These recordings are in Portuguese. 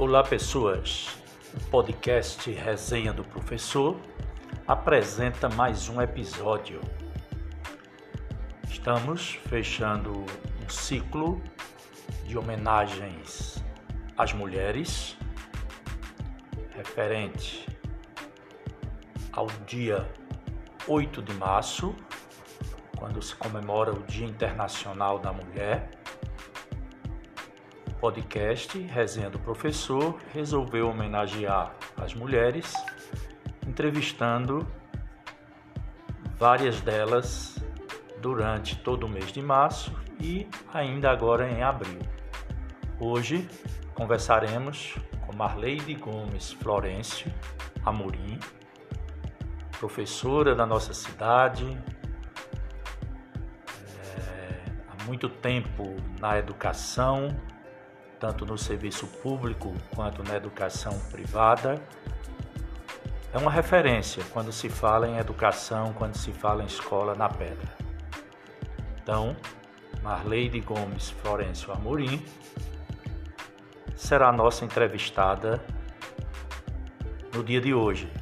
Olá, pessoas. O podcast Resenha do Professor apresenta mais um episódio. Estamos fechando um ciclo de homenagens às mulheres, referente ao dia 8 de março, quando se comemora o Dia Internacional da Mulher podcast Resenha do Professor resolveu homenagear as mulheres, entrevistando várias delas durante todo o mês de março e ainda agora em abril. Hoje conversaremos com Marleide Gomes Florencio Amorim, professora da nossa cidade, é, há muito tempo na educação, tanto no serviço público quanto na educação privada. É uma referência quando se fala em educação, quando se fala em escola na pedra. Então, Marleide Gomes Florencio Amorim será a nossa entrevistada no dia de hoje.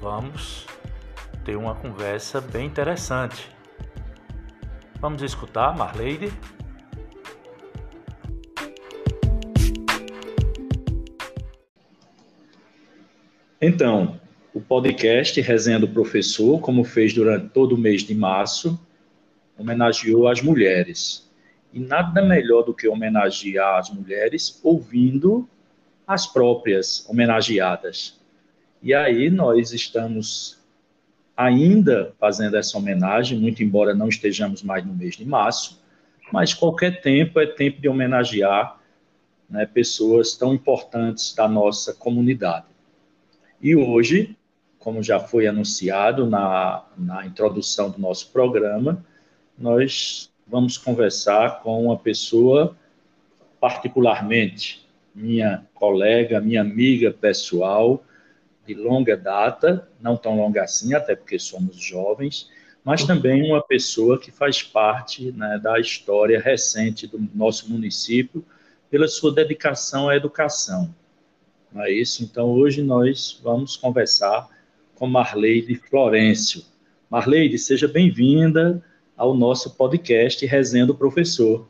Vamos ter uma conversa bem interessante. Vamos escutar, Marleide? Então, o podcast Resenha do Professor, como fez durante todo o mês de março, homenageou as mulheres. E nada melhor do que homenagear as mulheres ouvindo as próprias homenageadas. E aí nós estamos ainda fazendo essa homenagem, muito embora não estejamos mais no mês de março, mas qualquer tempo é tempo de homenagear né, pessoas tão importantes da nossa comunidade. E hoje, como já foi anunciado na, na introdução do nosso programa, nós vamos conversar com uma pessoa, particularmente minha colega, minha amiga pessoal, de longa data, não tão longa assim, até porque somos jovens, mas também uma pessoa que faz parte né, da história recente do nosso município pela sua dedicação à educação. Não é isso? Então, hoje nós vamos conversar com Marleide Florencio. Marleide, seja bem-vinda ao nosso podcast Resenha do Professor.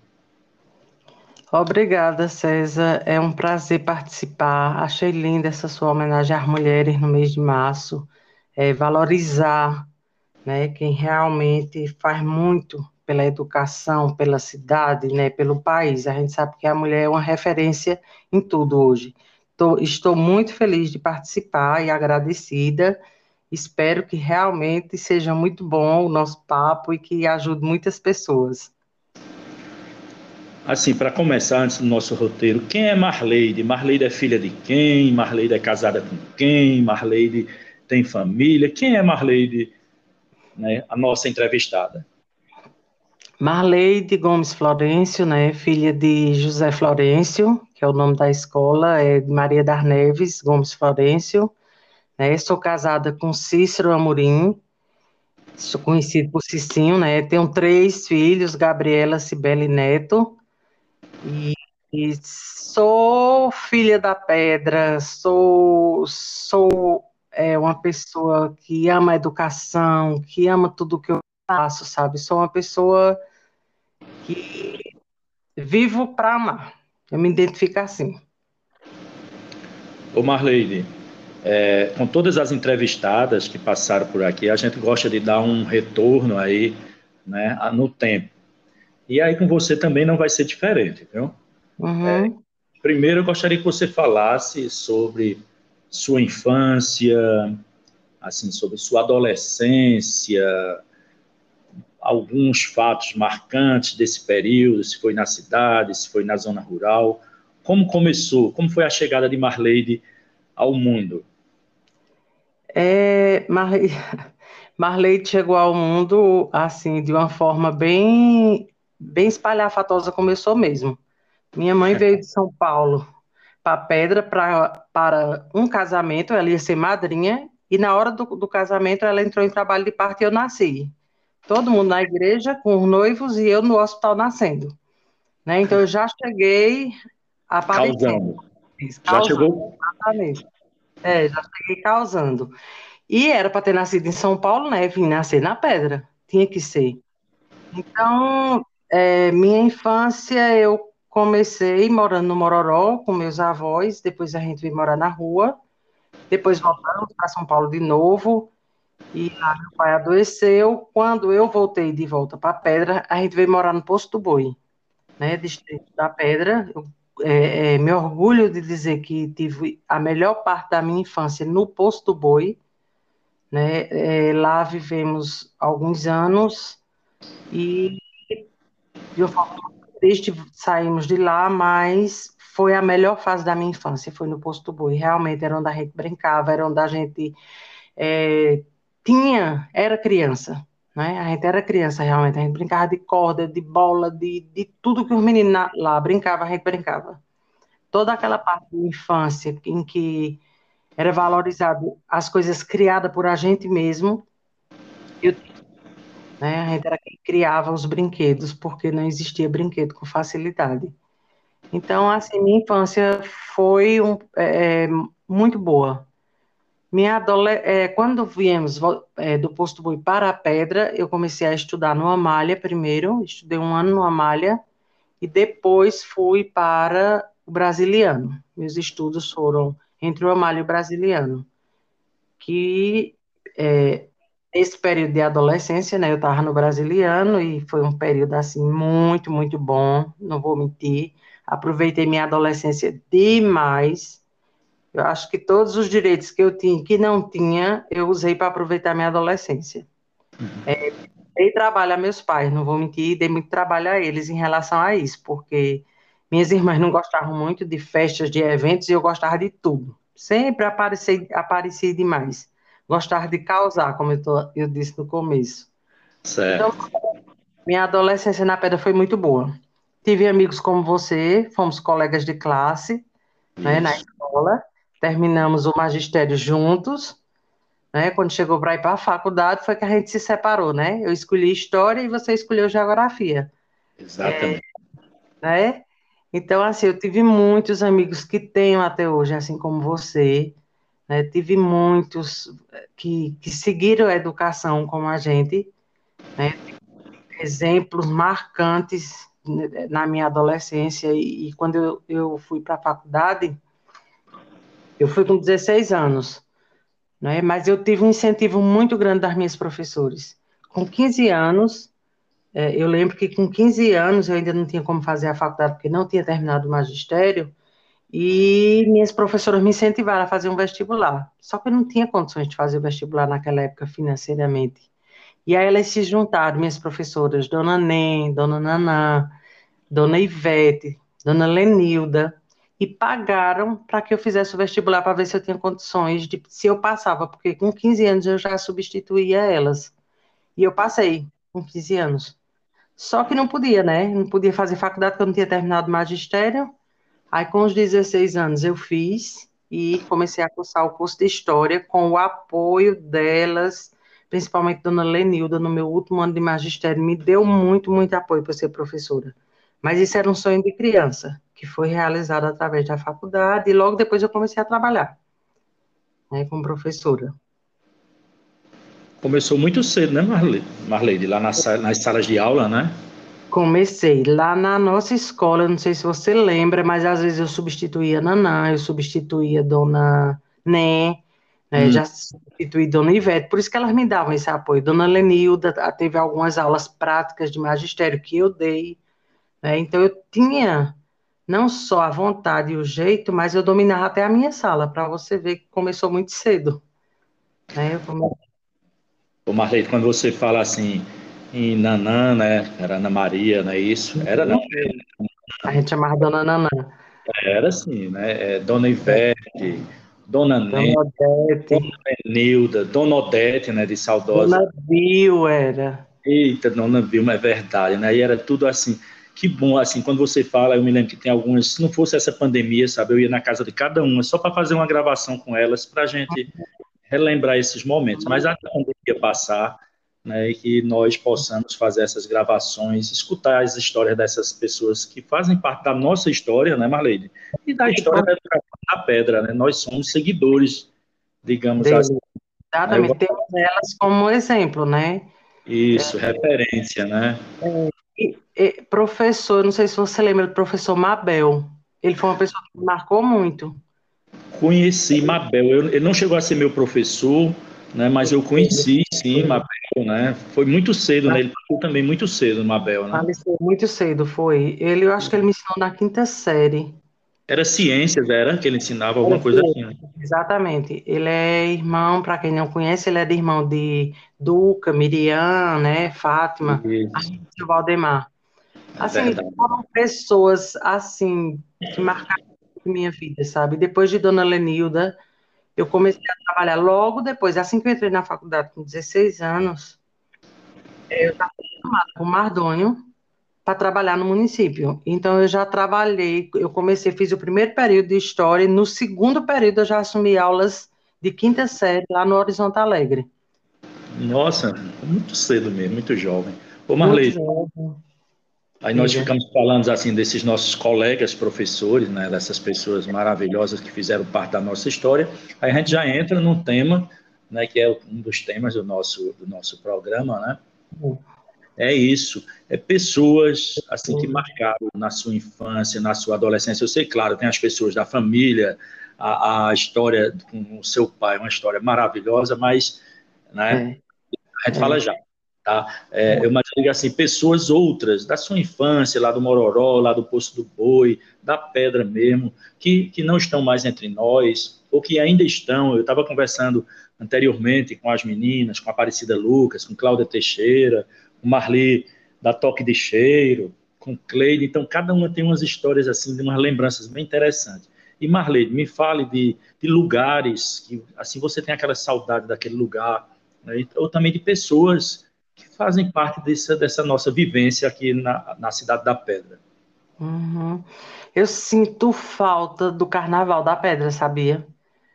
Obrigada, César. É um prazer participar. Achei linda essa sua homenagem às mulheres no mês de março. É, valorizar né, quem realmente faz muito pela educação, pela cidade, né, pelo país. A gente sabe que a mulher é uma referência em tudo hoje. Tô, estou muito feliz de participar e agradecida. Espero que realmente seja muito bom o nosso papo e que ajude muitas pessoas. Assim, para começar, antes do nosso roteiro, quem é Marleide? Marleide é filha de quem? Marleide é casada com quem? Marleide tem família? Quem é Marleide, né, a nossa entrevistada? Marleide Gomes Florencio, né, filha de José Florencio, que é o nome da escola, é Maria das Neves Gomes Florencio. Né, sou casada com Cícero Amorim, sou conhecido por Cicinho, né, tenho três filhos, Gabriela, Cibele e Neto, e, e sou filha da pedra, sou, sou é, uma pessoa que ama a educação, que ama tudo que eu faço, sabe? Sou uma pessoa que vivo para amar. Eu me identifico assim. Ô Marleide, é, com todas as entrevistadas que passaram por aqui, a gente gosta de dar um retorno aí, né, no tempo. E aí com você também não vai ser diferente, viu? Uhum. É, primeiro, eu gostaria que você falasse sobre sua infância, assim, sobre sua adolescência, alguns fatos marcantes desse período, se foi na cidade, se foi na zona rural. Como começou? Como foi a chegada de Marleide ao mundo? É, Mar... Marleide chegou ao mundo assim de uma forma bem bem espalhafatosa começou mesmo. Minha mãe veio de São Paulo para Pedra para um casamento, ela ia ser madrinha, e na hora do, do casamento ela entrou em trabalho de parto e eu nasci todo mundo na igreja com os noivos e eu no hospital nascendo. Né? Então eu já cheguei Causando. Já chegou? Exatamente. É, já cheguei causando. E era para ter nascido em São Paulo, né? Vim nascer na pedra. Tinha que ser. Então, é, minha infância eu comecei morando no Mororó com meus avós, depois a gente veio morar na rua, depois voltamos para São Paulo de novo, e lá meu pai adoeceu. Quando eu voltei de volta para Pedra, a gente veio morar no Posto do Boi, né, distrito da Pedra. Eu é, é, me orgulho de dizer que tive a melhor parte da minha infância no Posto do Boi, né, é, lá vivemos alguns anos e de uma forma saímos de lá, mas foi a melhor fase da minha infância, foi no Posto do Boi. Realmente era onde a gente brincava, era onde a gente é, tinha, era criança, né? A gente era criança realmente, a gente brincava de corda, de bola, de, de tudo que os meninos lá brincavam, a gente brincava. Toda aquela parte da infância em que era valorizado as coisas criadas por a gente mesmo, eu, né? A gente era quem criava os brinquedos, porque não existia brinquedo com facilidade. Então, assim, minha infância foi um, é, muito boa. Minha adole... É, quando viemos é, do Posto Boi para a Pedra, eu comecei a estudar no Amália primeiro, estudei um ano no Amália, e depois fui para o Brasiliano. Meus estudos foram entre o Amália e o Brasiliano, que é, esse período de adolescência, né, eu estava no Brasiliano e foi um período, assim, muito, muito bom, não vou mentir, aproveitei minha adolescência demais, eu acho que todos os direitos que eu tinha, que não tinha, eu usei para aproveitar minha adolescência. Uhum. É, dei trabalho a meus pais, não vou mentir, dei muito trabalho a eles em relação a isso, porque minhas irmãs não gostavam muito de festas, de eventos, e eu gostava de tudo. Sempre apareci, apareci demais. Gostava de causar, como eu, tô, eu disse no começo. Certo. Então, minha adolescência na pedra foi muito boa. Tive amigos como você, fomos colegas de classe, né, na escola terminamos o magistério juntos, né? Quando chegou para ir para a faculdade, foi que a gente se separou, né? Eu escolhi história e você escolheu geografia. Exatamente. É, né? Então, assim, eu tive muitos amigos que tenho até hoje, assim como você, né? Tive muitos que, que seguiram a educação como a gente, né? Exemplos marcantes na minha adolescência e, e quando eu, eu fui para a faculdade, eu fui com 16 anos, né? mas eu tive um incentivo muito grande das minhas professores. Com 15 anos, é, eu lembro que com 15 anos eu ainda não tinha como fazer a faculdade, porque não tinha terminado o magistério, e minhas professoras me incentivaram a fazer um vestibular. Só que eu não tinha condições de fazer o vestibular naquela época financeiramente. E aí elas se juntaram, minhas professoras, Dona Nem, Dona Naná, Dona Ivete, Dona Lenilda, e pagaram para que eu fizesse o vestibular para ver se eu tinha condições de se eu passava, porque com 15 anos eu já substituía elas. E eu passei com 15 anos. Só que não podia, né? Não podia fazer faculdade porque eu não tinha terminado magistério. Aí com os 16 anos eu fiz e comecei a cursar o curso de história com o apoio delas, principalmente dona Lenilda no meu último ano de magistério me deu muito, muito apoio para ser professora. Mas isso era um sonho de criança que foi realizado através da faculdade, e logo depois eu comecei a trabalhar né, como professora. Começou muito cedo, né, Marley? Marley lá nas, nas salas de aula, né? Comecei lá na nossa escola, não sei se você lembra, mas às vezes eu substituía Nanã, eu substituía Dona Né, né hum. já substituí Dona Ivete, por isso que elas me davam esse apoio. Dona Lenilda teve algumas aulas práticas de magistério que eu dei, né, então eu tinha não só a vontade e o jeito, mas eu dominava até a minha sala, para você ver que começou muito cedo. Né? Eu come... Ô Marlene, quando você fala assim em Nanã, né? Era Ana Maria, não é isso? Era não. A gente chamava Dona Nanã. Era assim, né? É, Dona Ivete, Dona Nete, Dona Nilda, Dona Odete, né? De saudosa. Dona Bill era. Eita, Dona Bill, é verdade, né? E era tudo assim que bom, assim, quando você fala, eu me lembro que tem algumas, se não fosse essa pandemia, sabe, eu ia na casa de cada uma só para fazer uma gravação com elas, para a gente relembrar esses momentos. Mas a pandemia passar, né, e que nós possamos fazer essas gravações, escutar as histórias dessas pessoas que fazem parte da nossa história, né, Marlene? E da história da da pedra, né? Nós somos seguidores, digamos Deus. assim. Exatamente, temos elas como exemplo, né? Isso, é, referência, né? É, professor, não sei se você lembra do professor Mabel, ele foi uma pessoa que me marcou muito. Conheci Mabel, eu, ele não chegou a ser meu professor, né, mas eu conheci, sim, Mabel, né? Foi muito cedo, né? Ele foi também muito cedo, Mabel, né? Faleceu muito cedo, foi. Ele, eu acho que ele me ensinou na quinta série. Era ciências, era? Que ele ensinava alguma coisa assim. Né? Exatamente. Ele é irmão, para quem não conhece, ele é de irmão de Duca, Miriam, né, Fátima, o Valdemar. Assim, é foram pessoas, assim, que marcaram minha vida, sabe? Depois de Dona Lenilda, eu comecei a trabalhar logo depois, assim que eu entrei na faculdade com 16 anos, eu estava chamada com Mardônio, para trabalhar no município. Então eu já trabalhei, eu comecei, fiz o primeiro período de história, no segundo período eu já assumi aulas de quinta série lá no Horizonte Alegre. Nossa, muito cedo mesmo, muito jovem. Ô Marley, aí nós ficamos falando assim desses nossos colegas professores, né, dessas pessoas maravilhosas que fizeram parte da nossa história. Aí a gente já entra num tema, né, que é um dos temas do nosso do nosso programa, né? é isso, é pessoas assim que marcaram na sua infância, na sua adolescência. Eu sei, claro, tem as pessoas da família, a, a história com o seu pai, uma história maravilhosa, mas né, é. a gente é. fala já. Tá? É, eu digo assim, pessoas outras da sua infância, lá do Mororó, lá do Poço do Boi, da Pedra mesmo, que, que não estão mais entre nós, ou que ainda estão. Eu estava conversando anteriormente com as meninas, com a Aparecida Lucas, com Cláudia Teixeira, o Marli da Toque de Cheiro, com Cleide, então cada uma tem umas histórias assim, de umas lembranças bem interessantes. E Marlene, me fale de, de, lugares que assim você tem aquela saudade daquele lugar, né? ou também de pessoas fazem parte dessa, dessa nossa vivência aqui na, na Cidade da Pedra. Uhum. Eu sinto falta do Carnaval da Pedra, sabia?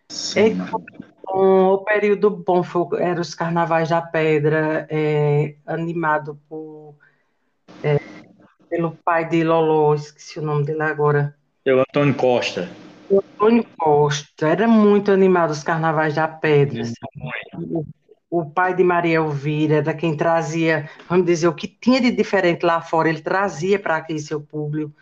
Sim. É, o período bom foi, era os Carnavais da Pedra, é, animado por, é, pelo pai de Loló, esqueci o nome dele agora. Seu Antônio Costa. O Antônio Costa, era muito animado os Carnavais da Pedra. O, o pai de Maria Elvira era quem trazia, vamos dizer, o que tinha de diferente lá fora, ele trazia para aqui seu público.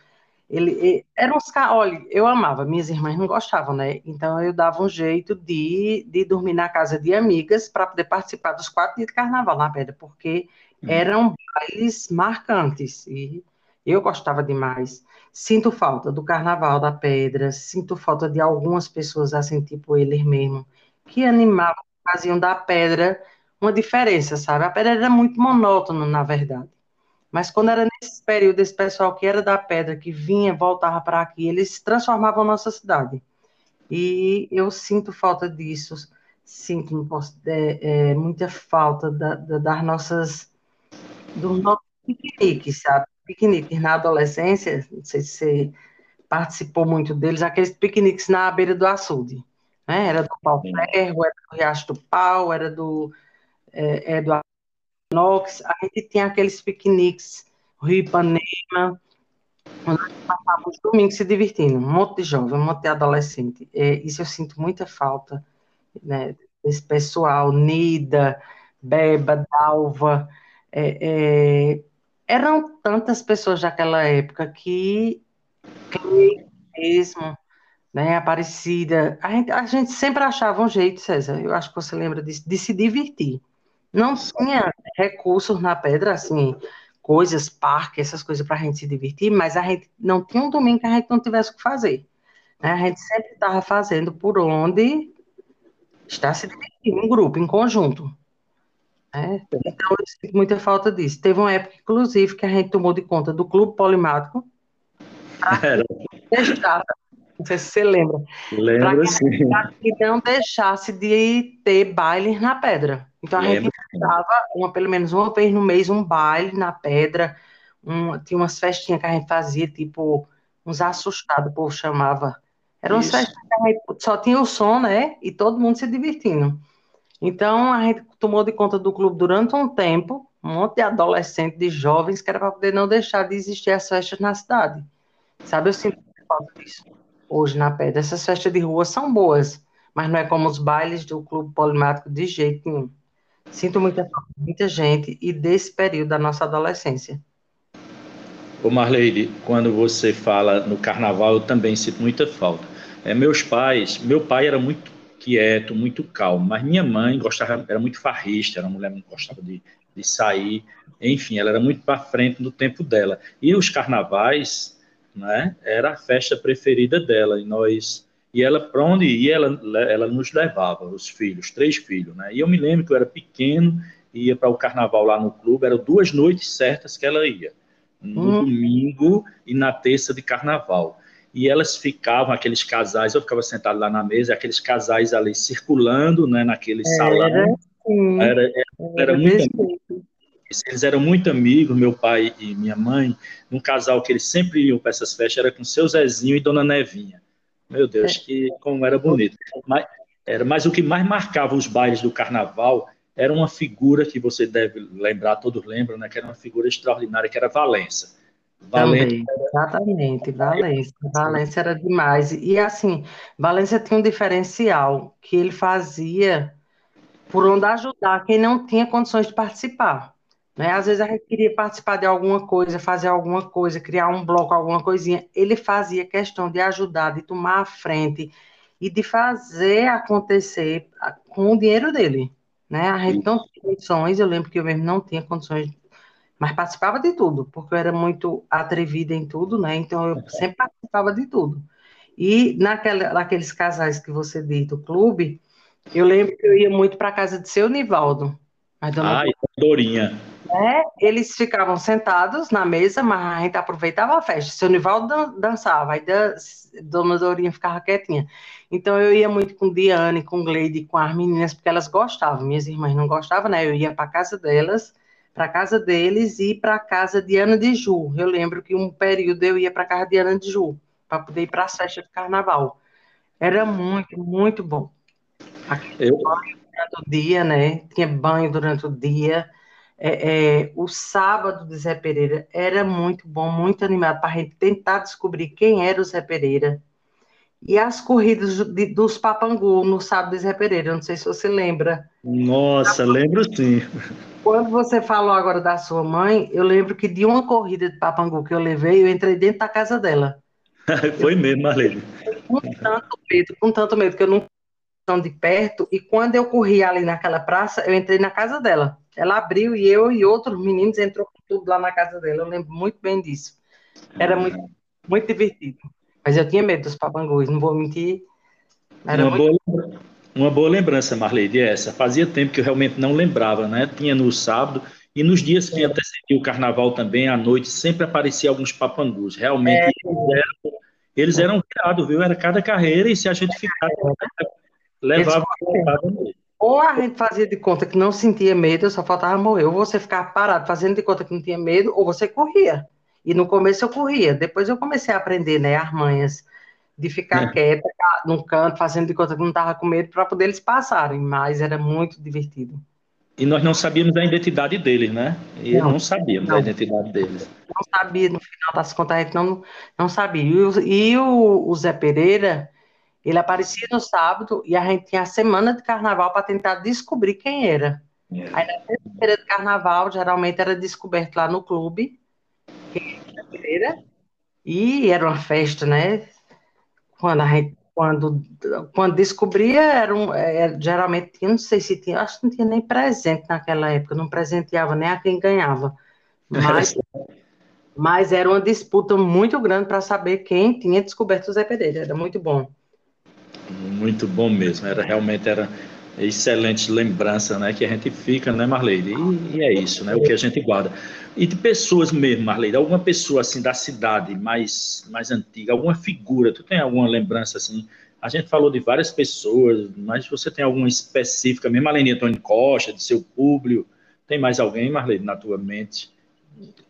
Ele, ele era uns olha, eu amava, minhas irmãs não gostavam, né? Então eu dava um jeito de, de dormir na casa de amigas para poder participar dos quatro dias de carnaval na pedra, porque uhum. eram bailes marcantes e eu gostava demais. Sinto falta do carnaval da pedra, sinto falta de algumas pessoas assim, tipo eles mesmo, que animavam, faziam da pedra uma diferença, sabe? A pedra era muito monótona, na verdade. Mas quando era nesse período, esse pessoal que era da pedra, que vinha, voltava para aqui, eles transformavam a nossa cidade. E eu sinto falta disso, sinto é, é, muita falta da, da, das nossas, dos nossos piqueniques, sabe? Piqueniques na adolescência, não sei se você participou muito deles, aqueles piqueniques na beira do açude. Né? Era do Pau Ferro, era do Riacho do Pau, era do, é, é do Knox, a gente tinha aqueles piqueniques, Rio Ipanema, onde passava os domingos se divertindo, um monte de jovem, um monte de adolescente. É, isso eu sinto muita falta, né, desse pessoal, Nida, Beba, Dalva, é, é, eram tantas pessoas daquela época que, que mesmo, né, Aparecida, a gente, a gente sempre achava um jeito, César, eu acho que você lembra disso, de se divertir. Não tinha recursos na pedra, assim, coisas, parque, essas coisas para a gente se divertir, mas a gente não tinha um domingo que a gente não tivesse o que fazer. Né? A gente sempre estava fazendo por onde está se divertindo, em grupo, em conjunto. Né? Então, eu sinto muita falta disso. Teve uma época, inclusive, que a gente tomou de conta do Clube Polimático. Era. Não sei se você lembra. Lembro, sim. Que não deixasse de ter bailes na pedra. Então a gente dava uma, pelo menos uma vez no mês um baile na pedra. Um, tinha umas festinhas que a gente fazia, tipo, uns assustados, o povo chamava. Eram umas festinhas que a gente só tinha o som, né? E todo mundo se divertindo. Então, a gente tomou de conta do clube durante um tempo, um monte de adolescentes, de jovens, que era para poder não deixar de existir as festas na cidade. Sabe, eu sinto falta disso hoje na pedra. Essas festas de rua são boas, mas não é como os bailes do clube polimático de jeito nenhum. Sinto muita muita gente e desse período da nossa adolescência. Ô Marleide, quando você fala no carnaval, eu também sinto muita falta. É, meus pais, meu pai era muito quieto, muito calmo. Mas minha mãe gostava, era muito farrista, era uma mulher que gostava de, de sair. Enfim, ela era muito para frente no tempo dela. E os carnavais, né, era a festa preferida dela. E nós e ela para onde ia, ela, ela nos levava, os filhos, três filhos, né? E eu me lembro que eu era pequeno, ia para o carnaval lá no clube, eram duas noites certas que ela ia, no hum. domingo e na terça de carnaval e elas ficavam, aqueles casais, eu ficava sentado lá na mesa, aqueles casais ali circulando, né, naquele era, salão. Sim. Era, era, era muito eles eram muito amigos, meu pai e minha mãe, um casal que eles sempre iam para essas festas, era com seu Zezinho e Dona Nevinha. Meu Deus, que como era bonito. Mas, era, mas o que mais marcava os bailes do carnaval era uma figura que você deve lembrar, todos lembram, né, que era uma figura extraordinária, que era Valença. Valência. exatamente, Valência. Valência era demais. E assim, Valência tinha um diferencial que ele fazia por onde ajudar quem não tinha condições de participar. Né? Às vezes a gente queria participar de alguma coisa, fazer alguma coisa, criar um bloco, alguma coisinha. Ele fazia questão de ajudar, de tomar a frente e de fazer acontecer com o dinheiro dele. Né? A gente não tinha condições, eu lembro que eu mesmo não tinha condições mas participava de tudo, porque eu era muito atrevida em tudo, né? Então eu sempre participava de tudo. E naquela, naqueles casais que você disse do clube, eu lembro que eu ia muito para a casa de seu Nivaldo. Ah, e Dorinha. É, eles ficavam sentados na mesa, mas a gente aproveitava a festa. Seu Nivaldo dançava, aí a Dona Dorinha ficava quietinha. Então eu ia muito com Diane, com Gleide, com as meninas, porque elas gostavam. Minhas irmãs não gostavam, né? Eu ia para a casa delas para casa deles e para a casa de Ana de Ju. Eu lembro que um período eu ia para a casa de Ana de Ju, para poder ir para as festas de carnaval. Era muito, muito bom. Eu... Banho durante o dia, né? Tinha banho durante o dia. É, é, o sábado de Zé Pereira era muito bom, muito animado para a gente tentar descobrir quem era o Zé Pereira. E as corridas de, dos Papangu no sábado de Zé Pereira, não sei se você lembra. Nossa, lembro sim. Quando você falou agora da sua mãe, eu lembro que de uma corrida de papangu que eu levei, eu entrei dentro da casa dela. Foi eu, mesmo, Marlene. Com tanto medo, com tanto medo, que eu não tão de perto, e quando eu corri ali naquela praça, eu entrei na casa dela. Ela abriu e eu e outros meninos entrou com tudo lá na casa dela. Eu lembro muito bem disso. Era muito, muito divertido. Mas eu tinha medo dos papangus, não vou mentir. Era uma muito... boa uma boa lembrança, Marleide, é essa. Fazia tempo que eu realmente não lembrava, né? Tinha no sábado e nos dias que antecediam o carnaval também, à noite, sempre aparecia alguns papangus. Realmente, é. eles eram, eles eram criados, viu? Era cada carreira e se a gente ficasse, levava a mesmo. Ou a gente fazia de conta que não sentia medo, só faltava morrer. Ou você ficava parado fazendo de conta que não tinha medo, ou você corria. E no começo eu corria. Depois eu comecei a aprender, né, as manhas de ficar é. quieta num canto, fazendo de conta que não estava com medo, para poder eles passarem, mas era muito divertido. E nós não sabíamos a identidade deles, né? E não, não sabíamos não. a identidade deles. Não sabia, no final das contas, a gente não, não sabia. E, o, e o, o Zé Pereira, ele aparecia no sábado e a gente tinha a semana de carnaval para tentar descobrir quem era. É. Aí na terça-feira de carnaval, geralmente era descoberto lá no clube, quem era e era uma festa, né? quando a gente, quando, quando descobria, era um, era, é, geralmente, não sei se tinha, acho que não tinha nem presente naquela época, não presenteava nem a quem ganhava. Mas, mas era uma disputa muito grande para saber quem tinha descoberto o Zé Pereira, era muito bom. Muito bom mesmo, era realmente era excelente lembrança, né, que a gente fica, né, Marleide? E, e, é isso, né, o que a gente guarda. E de pessoas mesmo, Marleide, alguma pessoa, assim, da cidade mais, mais antiga, alguma figura, tu tem alguma lembrança, assim? A gente falou de várias pessoas, mas você tem alguma específica, mesmo além de Antônio Costa, de seu público, tem mais alguém, Marleide, na tua mente?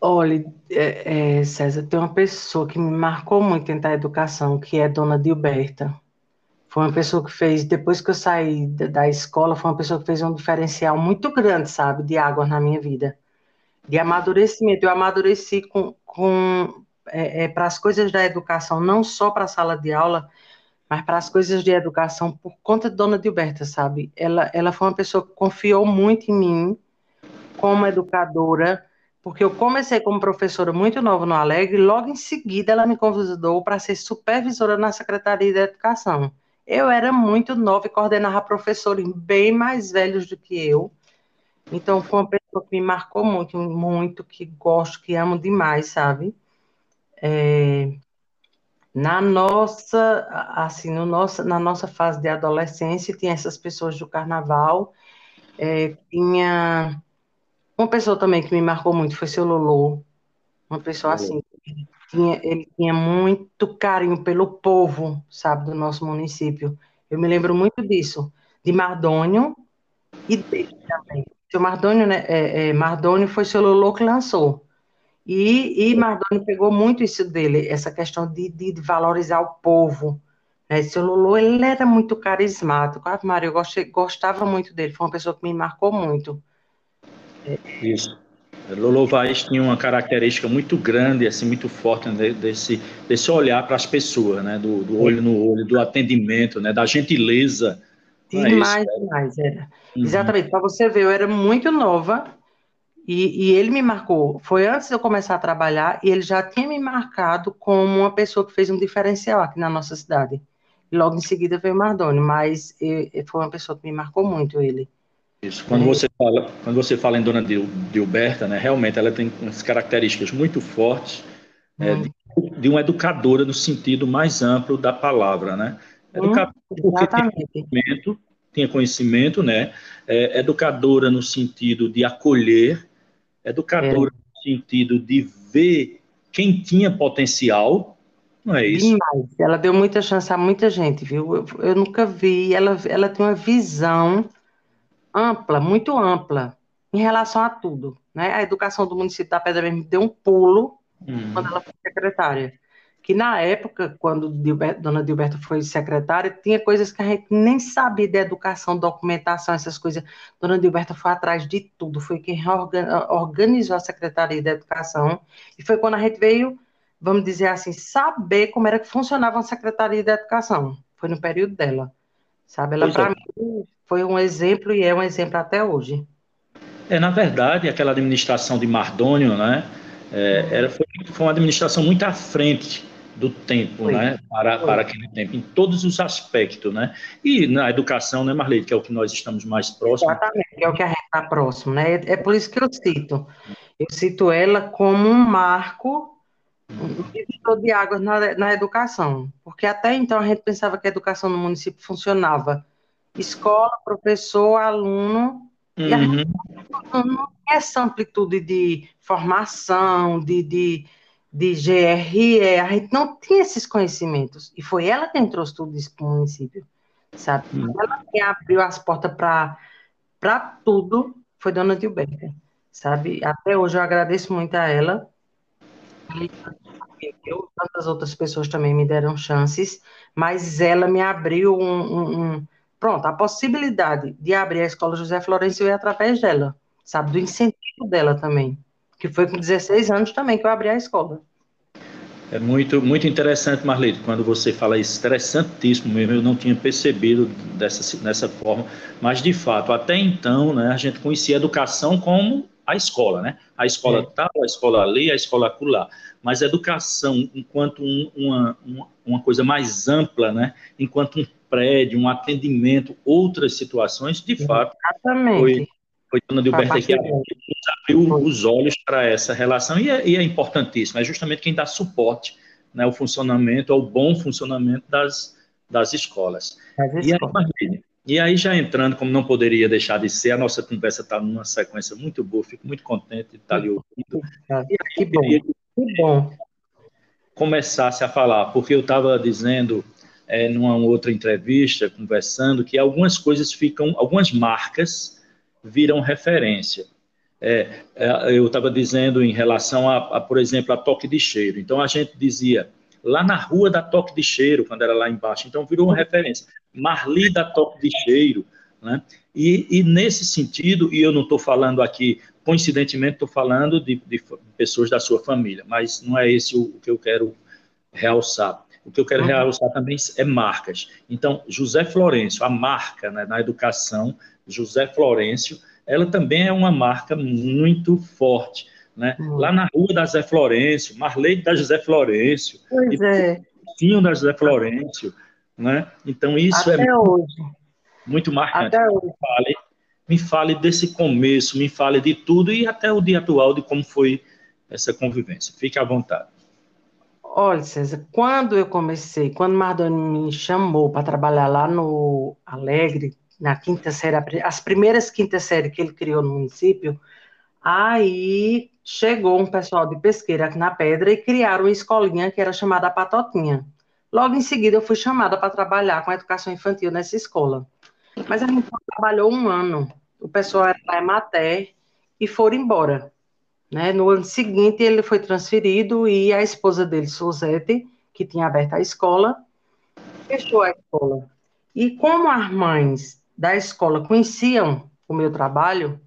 Olha, é, é, César, tem uma pessoa que me marcou muito dentro da educação, que é Dona Dilberta foi uma pessoa que fez, depois que eu saí da, da, escola, foi uma pessoa que fez um diferencial muito grande, sabe, de água na minha vida. De amadurecimento. Eu amadureci com, com é, é, para as coisas da educação, não só para a sala de aula, mas para as coisas de educação, por conta de Dona Dilberta, sabe? Ela, ela foi uma pessoa que confiou muito em mim como educadora, porque eu comecei como professora muito nova no Alegre, logo em seguida ela me convidou para ser supervisora na Secretaria de Educação. Eu era muito nova e coordenava professores bem mais velhos do que eu. Então, foi uma pessoa que me marcou muito, muito, que gosto, que amo demais, sabe? É, na nossa, assim, no nossa, na nossa fase de adolescência, tinha essas pessoas do carnaval, é, tinha uma pessoa também que me marcou muito, foi seu Lolo, uma pessoa assim, tinha, ele tinha muito carinho pelo povo, sabe, do nosso município. Eu me lembro muito disso, de Mardônio e dele também. Seu Mardônio, né, é, é, Mardônio foi seu Lolo que lançou. E, e Mardoni pegou muito isso dele, essa questão de, de, valorizar o povo. Né? Seu Lulu, ele era muito carismático. Ah, Mário, eu gostei, gostava muito dele, foi uma pessoa que me marcou muito. Isso. Lolo Vaz tinha uma característica muito grande, assim, muito forte né, desse, desse olhar para as pessoas, né, do, do, olho no olho, do atendimento, né, da gentileza. Demais, é demais, era. Uhum. Exatamente, para você ver, eu era muito nova, e, e, ele me marcou, foi antes de eu começar a trabalhar, e ele já tinha me marcado como uma pessoa que fez um diferencial aqui na nossa cidade. Logo em seguida veio o Mardoni, mas foi uma pessoa que me marcou muito ele. Isso. Quando é. você fala, quando você fala em Dona Dilberta, né, realmente ela tem umas características muito fortes é, hum. de, de, uma educadora no sentido mais amplo da palavra, né? Hum, educadora hum, porque tem conhecimento, tinha conhecimento, né? É, educadora no sentido de acolher, educadora é. no sentido de ver quem tinha potencial, não é isso? Demais. Ela deu muita chance a muita gente, viu? Eu, eu nunca vi. Ela, ela tem uma visão ampla, muito ampla, em relação a tudo. Né? A educação do município da Pedra mesmo deu um pulo hum. quando ela foi secretária que na época, quando Dilberto, Dona Dilberto foi secretária, tinha coisas que a gente nem sabia de educação, documentação, essas coisas. Dona Dilberto foi atrás de tudo, foi quem organizou a Secretaria de Educação, e foi quando a gente veio, vamos dizer assim, saber como era que funcionava a Secretaria de Educação. Foi no período dela, sabe? Ela, para é. mim, foi um exemplo e é um exemplo até hoje. É, na verdade, aquela administração de Mardônio, né, é, era, foi, foi uma administração muito à frente do tempo, Foi. né, para, para aquele tempo, em todos os aspectos, né, e na educação, né, Marlene, que é o que nós estamos mais próximos. Exatamente, é o que a gente está próximo, né, é por isso que eu cito, eu cito ela como um marco um de águas na, na educação, porque até então a gente pensava que a educação no município funcionava escola, professor, aluno, uhum. e a gente não, não tem essa amplitude de formação, de, de de GRE, a gente não tinha esses conhecimentos. E foi ela quem trouxe tudo isso para o município, sabe? Hum. Ela quem abriu as portas para tudo foi Dona Dilberta, sabe? Até hoje eu agradeço muito a ela. Eu, tantas outras pessoas também me deram chances, mas ela me abriu um, um, um pronto, a possibilidade de abrir a escola José Florencio veio através dela, sabe? Do incentivo dela também que foi com 16 anos também que eu abri a escola. É muito, muito interessante, Marlene, quando você fala isso, interessantíssimo mesmo, eu não tinha percebido dessa, dessa forma, mas de fato, até então, né, a gente conhecia a educação como a escola, né? A escola é. tal, a escola ali, a escola acolá. Mas a educação, enquanto um, uma, uma, uma coisa mais ampla, né? Enquanto um prédio, um atendimento, outras situações, de fato, Exatamente. foi, foi Dona Dilberta que abriu, os olhos para essa relação e é, e é, importantíssimo, é justamente quem dá suporte né, ao funcionamento, ao bom funcionamento das, das escolas. E, aí, e aí, já entrando, como não poderia deixar de ser, a nossa conversa está numa sequência muito boa, fico muito contente de estar ali ouvindo. E que bom, que bom. Começasse a falar, porque eu estava dizendo é, numa outra entrevista, conversando, que algumas coisas ficam, algumas marcas viram referência. É, é, eu estava dizendo em relação a, a, por exemplo, a toque de cheiro. Então, a gente dizia, lá na rua da Toque de Cheiro, quando era lá embaixo. Então virou uma referência. Marli da Toque de Cheiro. Né? E, e nesse sentido, e eu não estou falando aqui, coincidentemente, estou falando de, de, pessoas da sua família, mas não é esse o, o que eu quero realçar. O que eu quero realçar também é marcas. Então, José Florencio, a marca né, na educação, José Florencio, ela também é uma marca muito forte. Né? Uhum. Lá na rua da José Florencio, Marlene da José Florencio, pois é. Da José Florencio, né? Então isso Até é hoje. muito marcante. Até hoje. Me fale, me fale desse começo, me fale de tudo e até o dia atual de como foi essa convivência. Fique à vontade. Olha, César, quando eu comecei, quando Mardoni me chamou para trabalhar lá no Alegre, na quinta série, as primeiras quinta série que ele criou no município, aí chegou um pessoal de pesqueira aqui na Pedra e criaram uma escolinha que era chamada Patotinha. Logo em seguida, eu fui chamada para trabalhar com a educação infantil nessa escola. Mas a gente trabalhou um ano. O pessoal era da Emater e foram embora. Né? No ano seguinte, ele foi transferido e a esposa dele, Suzete, que tinha aberto a escola, fechou a escola. E como as mães da escola conheciam o meu trabalho,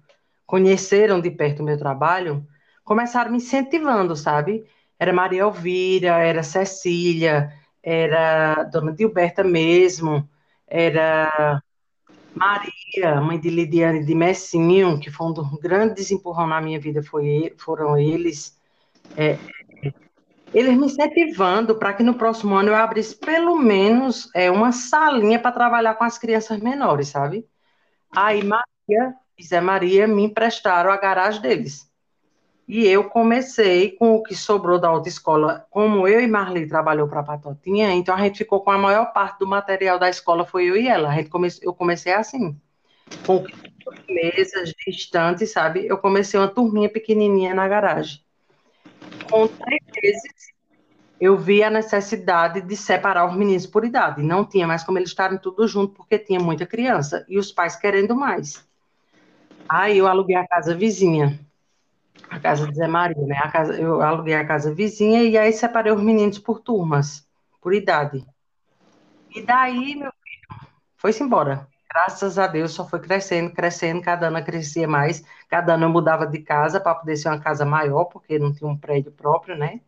conheceram de perto o meu trabalho, começaram me incentivando, sabe? Era Maria Elvira, era Cecília, era Dona Dilberta mesmo, era Maria, mãe de Lidiane de Messinho, que foi um dos grandes empurrões na minha vida, foi, foram eles. É, eles me incentivando para que no próximo ano eu abrisse pelo menos é, uma salinha para trabalhar com as crianças menores, sabe? Aí Maria e Zé Maria me emprestaram a garagem deles. E eu comecei com o que sobrou da autoescola. Como eu e Marli trabalhou para a Patotinha, então a gente ficou com a maior parte do material da escola, foi eu e ela. A gente come... Eu comecei assim, com mesas distantes, sabe? Eu comecei uma turminha pequenininha na garagem. Com três meses, eu vi a necessidade de separar os meninos por idade. Não tinha mais como eles estarem tudo junto, porque tinha muita criança. E os pais querendo mais. Aí eu aluguei a casa vizinha a casa de Zé Maria, né? A casa, eu aluguei a casa vizinha e aí separei os meninos por turmas, por idade. E daí, meu filho, foi-se embora. Graças a Deus, só foi crescendo, crescendo, cada ano crescia mais, cada ano eu mudava de casa para poder ser uma casa maior, porque não tinha um prédio próprio, né?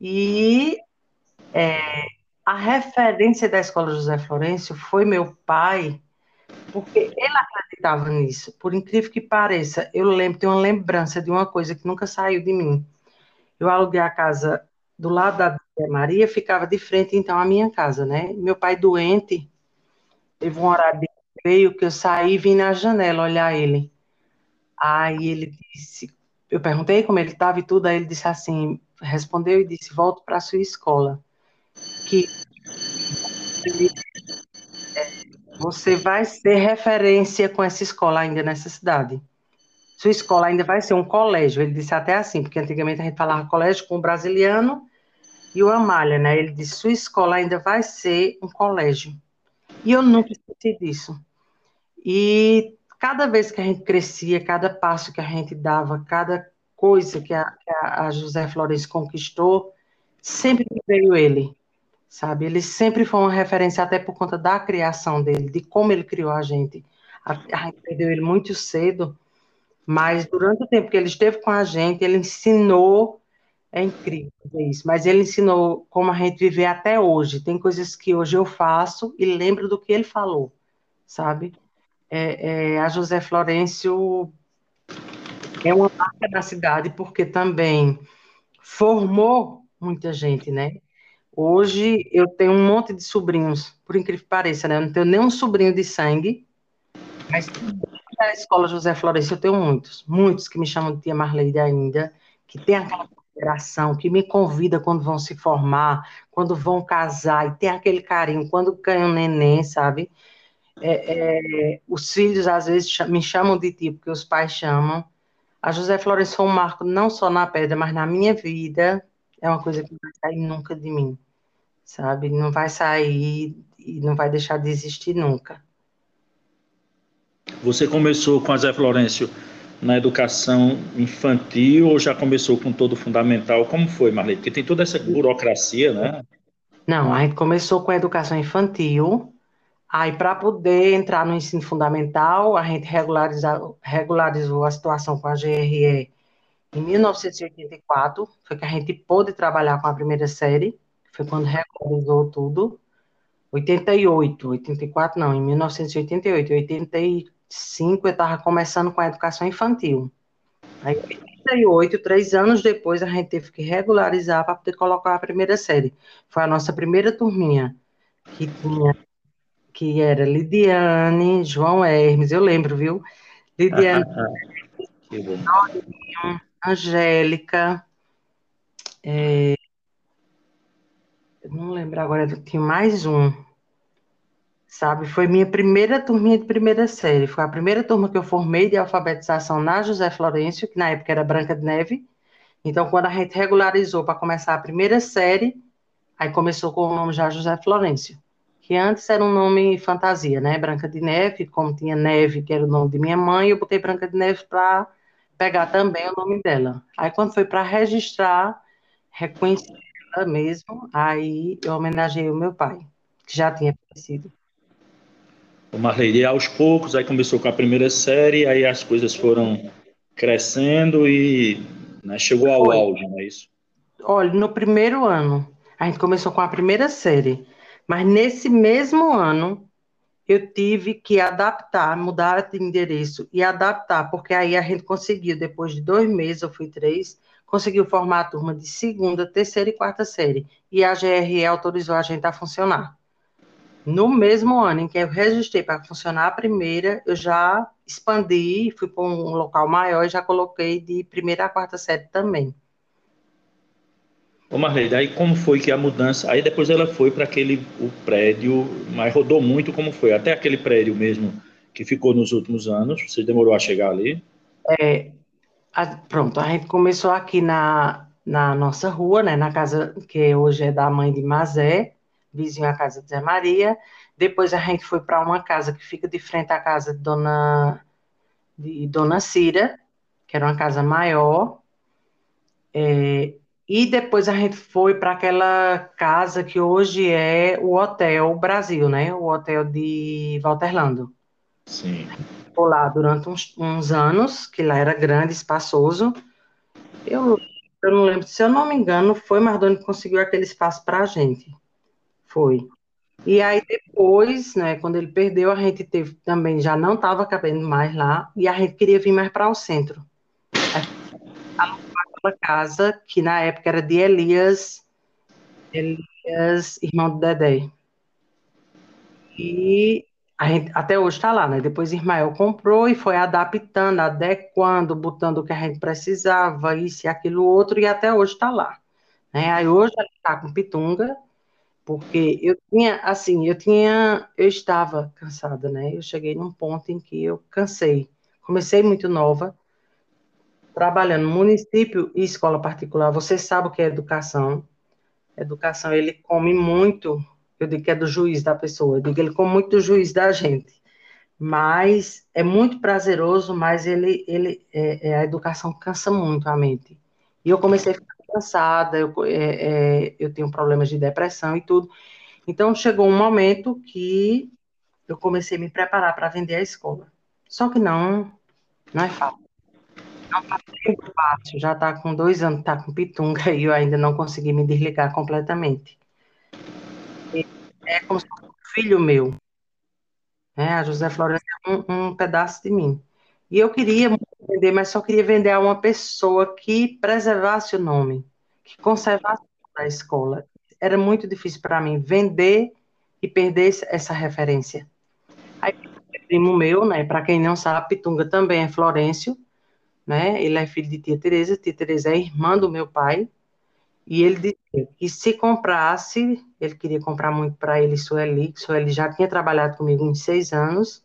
E é, a referência da escola José Florencio foi meu pai, porque ele acreditava nisso. Por incrível que pareça, eu lembro, tenho uma lembrança de uma coisa que nunca saiu de mim. Eu aluguei a casa do lado da Maria, ficava de frente, então, à minha casa, né? Meu pai doente, teve um horário de veio que eu saí e vim na janela olhar ele. Aí ele disse, eu perguntei como ele estava e tudo, aí ele disse assim, respondeu e disse, volto para sua escola. Que você vai ser referência com essa escola ainda nessa cidade. Sua escola ainda vai ser um colégio. Ele disse até assim, porque antigamente a gente falava colégio com o brasiliano e o Amália, né? Ele disse: sua escola ainda vai ser um colégio. E eu nunca esqueci disso. E cada vez que a gente crescia, cada passo que a gente dava, cada coisa que a, que a José Flores conquistou, sempre veio ele sabe? Ele sempre foi uma referência, até por conta da criação dele, de como ele criou a gente. A, a gente perdeu ele muito cedo, mas durante o tempo que ele esteve com a gente, ele ensinou, é incrível isso, mas ele ensinou como a gente viver até hoje. Tem coisas que hoje eu faço e lembro do que ele falou, sabe? É, é, a José Florencio é uma marca da cidade, porque também formou muita gente, né? Hoje eu tenho um monte de sobrinhos, por incrível que pareça, né? Eu não tenho nenhum sobrinho de sangue, mas na escola José Florencio eu tenho muitos, muitos que me chamam de tia Marleide ainda, que tem aquela consideração, que me convida quando vão se formar, quando vão casar, e tem aquele carinho, quando ganham neném, sabe? É, é, os filhos às vezes me chamam de tia, porque os pais chamam. A José Florencio foi um marco não só na pedra, mas na minha vida. É uma coisa que não vai sair nunca de mim sabe? Não vai sair e não vai deixar de existir nunca. Você começou com a Zé Florencio na educação infantil ou já começou com todo o fundamental? Como foi, Marlene? Porque tem toda essa burocracia, né? Não, a gente começou com a educação infantil, aí para poder entrar no ensino fundamental, a gente regularizou a situação com a GRE em 1984, foi que a gente pôde trabalhar com a primeira série, foi quando regularizou tudo. 88, 84 não, em 1988, 85 eu estava começando com a educação infantil. Aí, em 88, três anos depois, a gente teve que regularizar para poder colocar a primeira série. Foi a nossa primeira turminha, que tinha, que era Lidiane, João Hermes, eu lembro, viu? Lidiane, Angélica, é, não lembro agora, tinha mais um, sabe? Foi minha primeira turminha de primeira série. Foi a primeira turma que eu formei de alfabetização na José Florencio, que na época era Branca de Neve. Então, quando a gente regularizou para começar a primeira série, aí começou com o nome já José Florencio, que antes era um nome fantasia, né? Branca de Neve, como tinha Neve, que era o nome de minha mãe, eu botei Branca de Neve para pegar também o nome dela. Aí, quando foi para registrar, reconhecer ela mesmo, aí eu homenageei o meu pai, que já tinha falecido o Marley aos poucos, aí começou com a primeira série, aí as coisas foram crescendo e né, chegou ao auge, não é isso? Olha, no primeiro ano, a gente começou com a primeira série, mas nesse mesmo ano eu tive que adaptar, mudar de endereço e adaptar, porque aí a gente conseguiu, depois de dois meses, eu fui três, conseguiu formar a turma de segunda, terceira e quarta série, e a GRE autorizou a gente a funcionar. No mesmo ano em que eu registrei para funcionar a primeira, eu já expandi, fui para um local maior e já coloquei de primeira a quarta série também. Ô Marlene, aí como foi que a mudança? Aí depois ela foi para aquele o prédio, mas rodou muito como foi? Até aquele prédio mesmo que ficou nos últimos anos, você demorou a chegar ali? É, a, pronto, a gente começou aqui na, na nossa rua, né, na casa que hoje é da mãe de Mazé, vizinho à casa de Zé Maria. Depois a gente foi para uma casa que fica de frente à casa de Dona, de Dona Cira, que era uma casa maior. É, e depois a gente foi para aquela casa que hoje é o Hotel Brasil, né? O hotel de Walterlando. Sim. Ficou lá durante uns, uns, anos, que lá era grande, espaçoso. Eu, eu não lembro, se eu não me engano, foi Mardoni que conseguiu aquele espaço para a gente. Foi. E aí depois, né, quando ele perdeu, a gente teve também, já não estava cabendo mais lá, e a gente queria vir mais para o centro. Aquela casa que na época era de Elias, Elias, irmão do Dedé. E gente, até hoje está lá, né? Depois Ismael comprou e foi adaptando, adequando, botando o que a gente precisava, isso e aquilo outro, e até hoje está lá. Né? Aí hoje está com Pitunga, porque eu tinha, assim, eu tinha, eu estava cansada, né? Eu cheguei num ponto em que eu cansei. Comecei muito nova, trabalhando no município e escola particular. Você sabe o que é educação? Educação, ele come muito, eu digo que é do juiz da pessoa, eu digo ele come muito do juiz da gente. Mas é muito prazeroso, mas ele, ele é, é, a educação cansa muito a mente. E eu comecei a ficar cansada, eu, é, é, eu tenho problemas de depressão e tudo. Então, chegou um momento que eu comecei a me preparar para vender a escola. Só que não, não é fácil. Fácil. Já está com dois anos, está com pitunga e eu ainda não consegui me desligar completamente. É como se fosse um filho meu. É, a José Florença é um, um pedaço de mim. E eu queria vender, mas só queria vender a uma pessoa que preservasse o nome, que conservasse a escola. Era muito difícil para mim vender e perder essa referência. Aí, primo meu, né, para quem não sabe, Pitunga também é Florencio, né, ele é filho de tia Teresa, tia Teresa é irmã do meu pai, e ele disse que se comprasse, ele queria comprar muito para ele Sueli, Sueli já tinha trabalhado comigo em seis anos,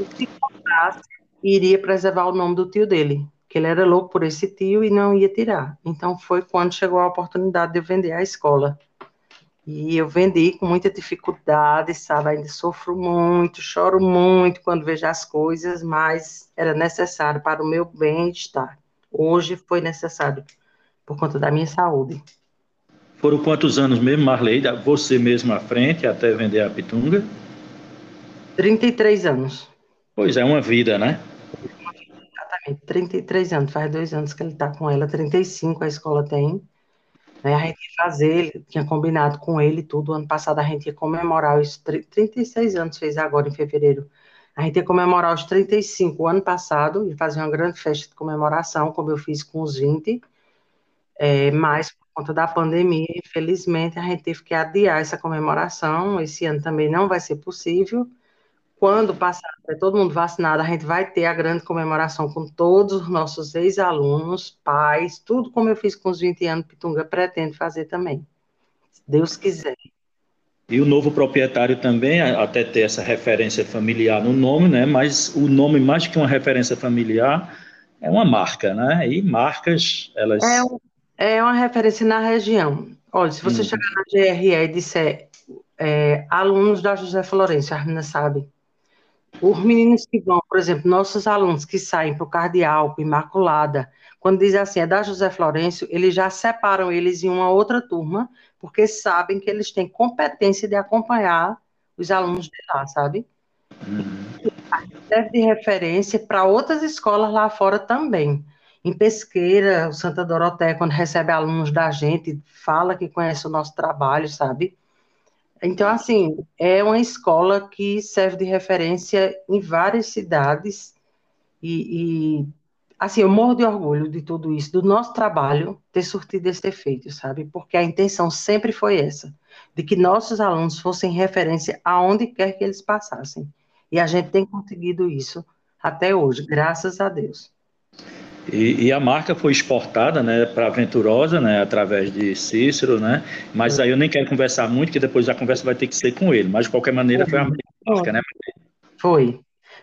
e se comprasse, iria preservar o nome do tio dele, que ele era louco por esse tio e não ia tirar. Então foi quando chegou a oportunidade de eu vender a escola. E eu vendi com muita dificuldade, sabe? Ainda sofro muito, choro muito quando vejo as coisas, mas era necessário para o meu bem-estar. Hoje foi necessário por conta da minha saúde. Foram quantos anos mesmo, Marley, você mesmo à frente até vender a Pitunga? 33 anos. Pois é, uma vida, né? Exatamente, 33 anos. Faz dois anos que ele está com ela, 35 a escola tem. Né, a gente ia fazer, tinha combinado com ele tudo. Ano passado a gente ia comemorar os 36 anos, fez agora em fevereiro. A gente ia comemorar os 35 ano passado e fazer uma grande festa de comemoração, como eu fiz com os 20. É, mas por conta da pandemia, infelizmente, a gente teve que adiar essa comemoração. Esse ano também não vai ser possível. Quando passar todo mundo vacinado, a gente vai ter a grande comemoração com todos os nossos ex-alunos, pais, tudo como eu fiz com os 20 anos, Pitunga pretende fazer também, se Deus quiser. E o novo proprietário também, até ter essa referência familiar no nome, né? Mas o nome, mais que uma referência familiar, é uma marca, né? E marcas, elas. É, é uma referência na região. Olha, se você hum. chegar na GRE e disser é, alunos da José Florencio, a Armina sabe, os meninos que vão, por exemplo, nossos alunos que saem para o Cardeal, para Imaculada, quando dizem assim, é da José Florencio, eles já separam eles em uma outra turma, porque sabem que eles têm competência de acompanhar os alunos de lá, sabe? Uhum. Serve de referência para outras escolas lá fora também. Em Pesqueira, o Santa Doroteia, quando recebe alunos da gente, fala que conhece o nosso trabalho, sabe? Então, assim, é uma escola que serve de referência em várias cidades e, e, assim, eu morro de orgulho de tudo isso, do nosso trabalho ter surtido esse efeito, sabe? Porque a intenção sempre foi essa, de que nossos alunos fossem referência aonde quer que eles passassem. E a gente tem conseguido isso até hoje, graças a Deus. E, e, a marca foi exportada né, para a Venturosa, né, através de Cícero, né? Mas aí eu nem quero conversar muito, que depois a conversa vai ter que ser com ele. Mas de qualquer maneira foi a marca, né? Foi.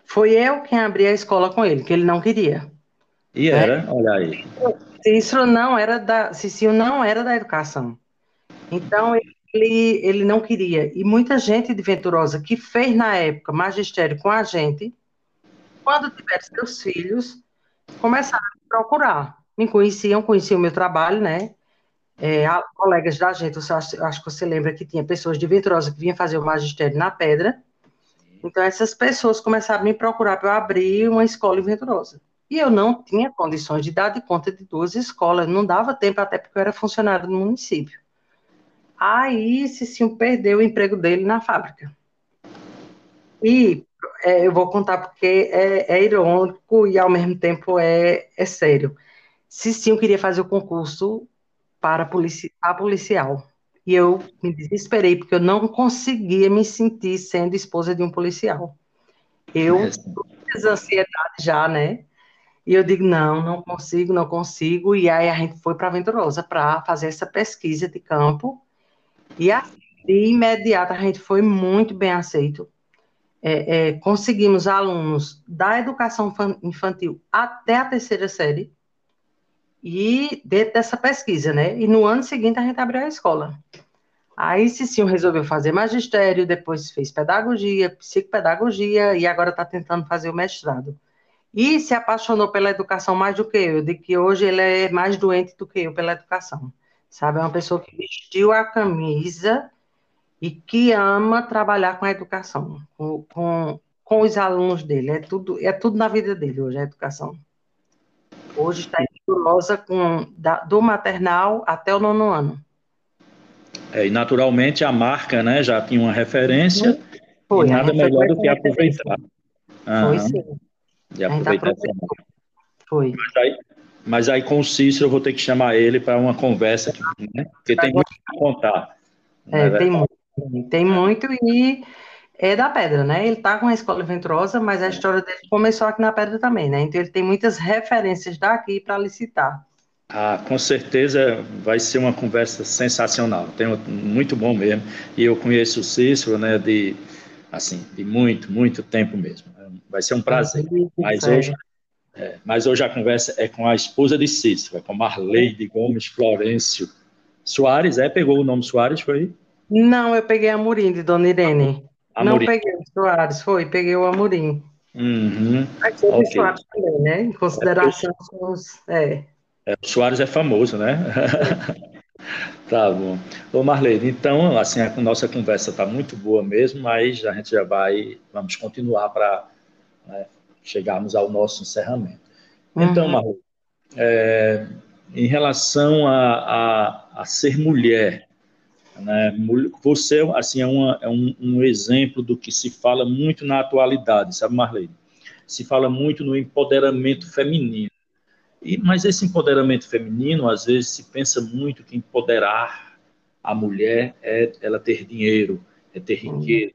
Foi eu quem abri a escola com ele, que ele não queria. E era, né? olha aí. Cícero não era da, Cícero não era da educação. Então ele, ele não queria. E muita gente de Venturosa que fez na época magistério com a gente, quando tiver seus filhos, começaram a procurar. Me conheciam, conheciam o meu trabalho, né? É, colegas da gente, eu acho, acho, que você lembra que tinha pessoas de Venturosa que vinham fazer o magistério na Pedra. Então, essas pessoas começaram a me procurar para eu abrir uma escola em Venturosa. E eu não tinha condições de dar de conta de duas escolas, não dava tempo, até porque eu era funcionário do município. Aí, Cicinho perdeu o emprego dele na fábrica. E é, eu vou contar porque é, é, irônico e ao mesmo tempo é, é sério. Cicinho queria fazer o concurso para polici a policial. E eu me desesperei, porque eu não conseguia me sentir sendo esposa de um policial. Eu, com ansiedade já, né? E eu digo, não, não consigo, não consigo. E aí a gente foi para Venturosa para fazer essa pesquisa de campo. E assim, de imediato a gente foi muito bem aceito é, é, conseguimos alunos da educação infantil até a terceira série, e dentro dessa pesquisa, né? E no ano seguinte a gente abriu a escola. Aí Cicinho resolveu fazer magistério, depois fez pedagogia, psicopedagogia, e agora está tentando fazer o mestrado. E se apaixonou pela educação mais do que eu, de que hoje ele é mais doente do que eu pela educação. Sabe, é uma pessoa que vestiu a camisa e que ama trabalhar com a educação, com, com, com os alunos dele. É tudo, é tudo na vida dele hoje, a educação. Hoje está rigorosa com da, do maternal até o nono ano. É, e naturalmente a marca né, já tinha uma referência, foi, e nada melhor do que aproveitar. Foi sim. E aproveitar essa marca. Foi. Mas aí, mas aí com o Cícero eu vou ter que chamar ele para uma conversa, né? Porque tem muito para contar. É, é tem muito. Tem muito e é da Pedra, né? Ele tá com a escola venturosa, mas a história dele começou aqui na Pedra também, né? Então ele tem muitas referências daqui para licitar. Ah, com certeza vai ser uma conversa sensacional. Tem muito bom mesmo. E eu conheço o Cícero, né? De assim, de muito, muito tempo mesmo. Vai ser um prazer. Mas hoje, é, mas hoje a conversa é com a esposa de Cícero, é com Marleide Gomes Florencio Soares. É, pegou o nome Soares, foi? Não, eu peguei a Amorim de Dona Irene. Amorim. Não peguei o Soares, foi, peguei o Amorim. Uhum. Aqui okay. o Soares também, né? Em consideração é, os. É. É, o Soares é famoso, né? Tá bom. Ô Marlene, então, assim, a nossa conversa está muito boa mesmo, mas a gente já vai, vamos continuar para né, chegarmos ao nosso encerramento. Então, uhum. Marlene, é, em relação a, a, a ser mulher, né, você assim, é, uma, é um, um, exemplo do que se fala muito na atualidade, sabe, Marlene? Se fala muito no empoderamento feminino. E, mas esse empoderamento feminino, às vezes, se pensa muito que empoderar a mulher é ela ter dinheiro, é ter riqueza,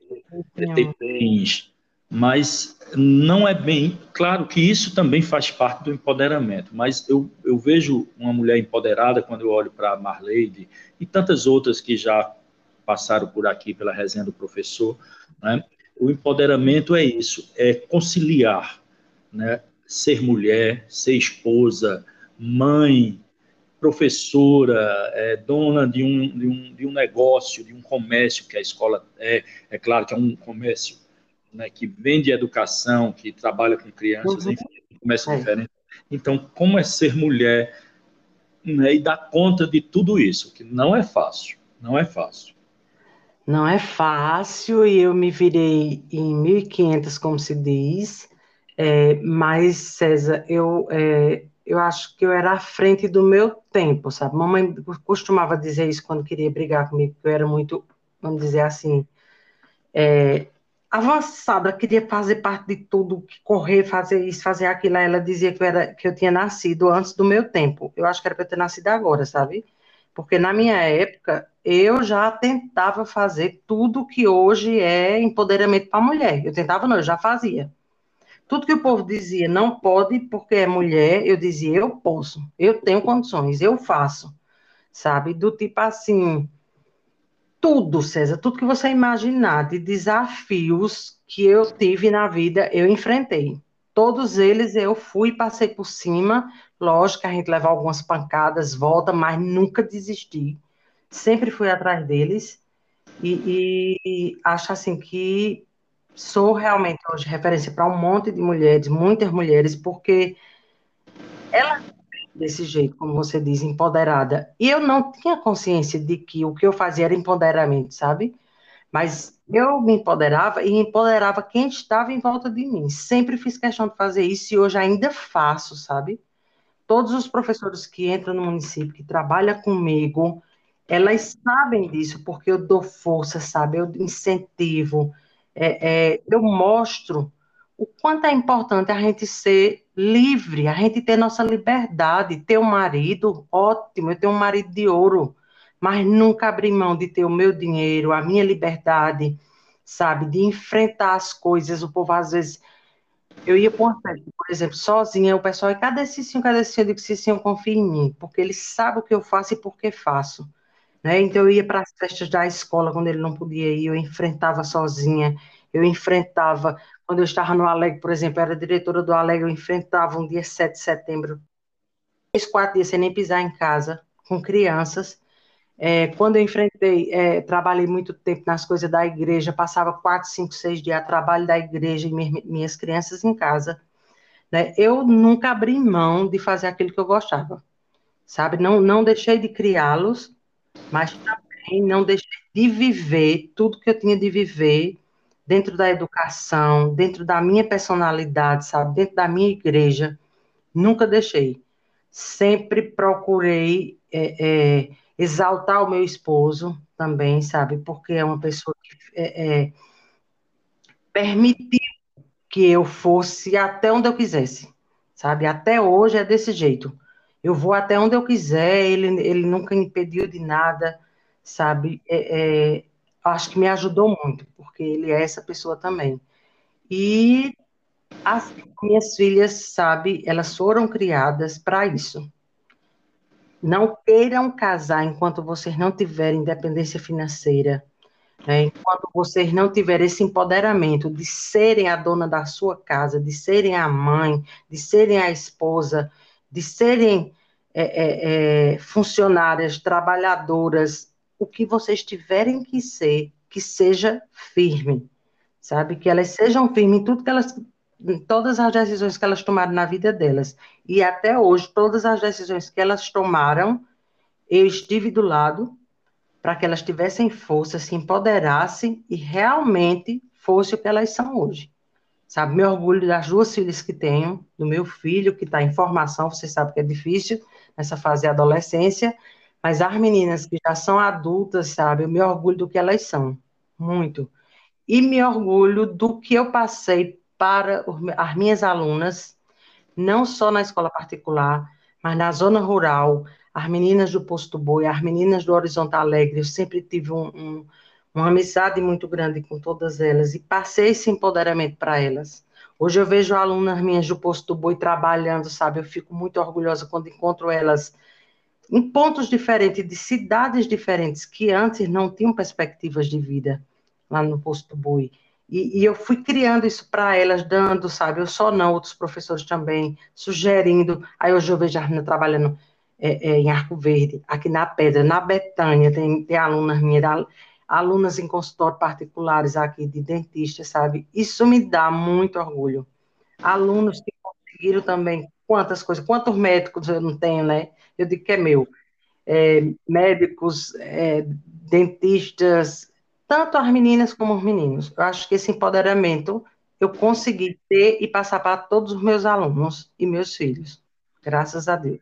é ter bens, mas não é bem. Claro que isso também faz parte do empoderamento, mas eu, eu vejo uma mulher empoderada quando eu olho para a Marleide e tantas outras que já passaram por aqui pela resenha do professor. Né? O empoderamento é isso, é conciliar, né? ser mulher, ser esposa, mãe, professora, é, dona de um, de, um, de um negócio, de um comércio, que a escola é, é claro que é um comércio né, que vende educação, que trabalha com crianças, uhum. enfim, começa é. diferente. Então, como é ser mulher né, e dar conta de tudo isso, que não é fácil, não é fácil. Não é fácil e eu me virei em 1500, como se diz, é, mas, César, eu, é, eu acho que eu era à frente do meu tempo, sabe? Mamãe costumava dizer isso quando queria brigar comigo, que eu era muito, vamos dizer assim, é, avançada, queria fazer parte de tudo, correr, fazer isso, fazer aquilo. Ela dizia que eu, era, que eu tinha nascido antes do meu tempo. Eu acho que era para eu ter nascido agora, sabe? Porque na minha época, eu já tentava fazer tudo que hoje é empoderamento para a mulher. Eu tentava, não, eu já fazia. Tudo que o povo dizia não pode porque é mulher, eu dizia eu posso, eu tenho condições, eu faço, sabe? Do tipo assim, tudo, César, tudo que você imaginar de desafios que eu tive na vida, eu enfrentei. Todos eles eu fui, passei por cima. Lógico a gente leva algumas pancadas, volta, mas nunca desisti. Sempre fui atrás deles. E, e acho assim que sou realmente hoje referência para um monte de mulheres, muitas mulheres, porque ela desse jeito, como você diz, empoderada. E eu não tinha consciência de que o que eu fazia era empoderamento, sabe? Mas eu me empoderava e empoderava quem estava em volta de mim. Sempre fiz questão de fazer isso e hoje ainda faço, sabe? Todos os professores que entram no município, que trabalham comigo, elas sabem disso, porque eu dou força, sabe? Eu incentivo, é, é, eu mostro o quanto é importante a gente ser livre, a gente ter nossa liberdade, ter um marido, ótimo, eu tenho um marido de ouro, mas nunca abrir mão de ter o meu dinheiro, a minha liberdade, sabe, de enfrentar as coisas. O povo às vezes eu ia festa, por exemplo, sozinha, o pessoal, e cadê Cicinho, cadê Cicinho? Eu digo, Cicinho, confia em mim, porque ele sabe o que eu faço e por que faço. Né? Então, eu ia para as festas da escola, quando ele não podia ir, eu enfrentava sozinha, eu enfrentava quando eu estava no Alegre, por exemplo, era diretora do Alegre, eu enfrentava um dia 7 de setembro, três, quatro dias sem nem pisar em casa, com crianças. É, quando eu enfrentei, é, trabalhei muito tempo nas coisas da igreja, passava quatro, cinco, seis dias a trabalho da igreja e minhas crianças em casa. Né? Eu nunca abri mão de fazer aquilo que eu gostava, sabe? Não, não deixei de criá-los, mas também não deixei de viver tudo que eu tinha de viver dentro da educação, dentro da minha personalidade, sabe, dentro da minha igreja, nunca deixei. Sempre procurei é, é, exaltar o meu esposo também, sabe, porque é uma pessoa que é, é, permitiu que eu fosse até onde eu quisesse, sabe, até hoje é desse jeito. Eu vou até onde eu quiser, ele, ele nunca impediu de nada, sabe, é, é acho que me ajudou muito, porque ele é essa pessoa também. E as minhas filhas, sabe, elas foram criadas para isso. Não queiram casar enquanto vocês não tiverem independência financeira, né? enquanto vocês não tiverem esse empoderamento de serem a dona da sua casa, de serem a mãe, de serem a esposa, de serem é, é, é, funcionárias, trabalhadoras o que vocês tiverem que ser, que seja firme, sabe? Que elas sejam firmes em tudo que elas, em todas as decisões que elas tomaram na vida delas. E até hoje, todas as decisões que elas tomaram, eu estive do lado para que elas tivessem força, se empoderassem e realmente fosse o que elas são hoje. Sabe, meu orgulho das duas filhas que tenho, do meu filho que está em formação, você sabe que é difícil nessa fase da adolescência, mas as meninas que já são adultas, sabe, eu me orgulho do que elas são, muito. E me orgulho do que eu passei para as minhas alunas, não só na escola particular, mas na zona rural, as meninas do Posto Boi, as meninas do Horizonte Alegre, eu sempre tive um, um uma amizade muito grande com todas elas e passei esse empoderamento para elas. Hoje eu vejo alunas minhas do posto boi trabalhando, sabe? Eu fico muito orgulhosa quando encontro elas em pontos diferentes, de cidades diferentes, que antes não tinham perspectivas de vida lá no posto boi. E, e eu fui criando isso para elas, dando, sabe? Eu só não, outros professores também, sugerindo. Aí hoje eu vejo a Arna trabalhando é, é, em Arco Verde, aqui na Pedra, na Betânia, tem, tem alunas minhas alunas em consultório particulares aqui de dentista, sabe? Isso me dá muito orgulho. Alunos que conseguiram também quantas coisas, quantos médicos eu não tenho, né? Eu digo que é meu. É, médicos, é, dentistas, tanto as meninas como os meninos. Eu acho que esse empoderamento eu consegui ter e passar para todos os meus alunos e meus filhos. Graças a Deus.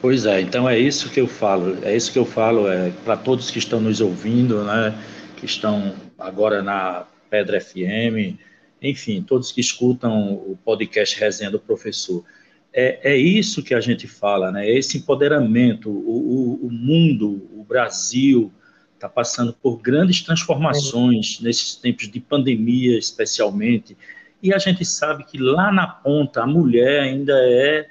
Pois é, então é isso que eu falo, é isso que eu falo é, para todos que estão nos ouvindo, né, que estão agora na Pedra FM, enfim, todos que escutam o podcast Resenha do Professor. É, é isso que a gente fala, né, é esse empoderamento, o, o, o mundo, o Brasil está passando por grandes transformações é. nesses tempos de pandemia, especialmente, e a gente sabe que lá na ponta a mulher ainda é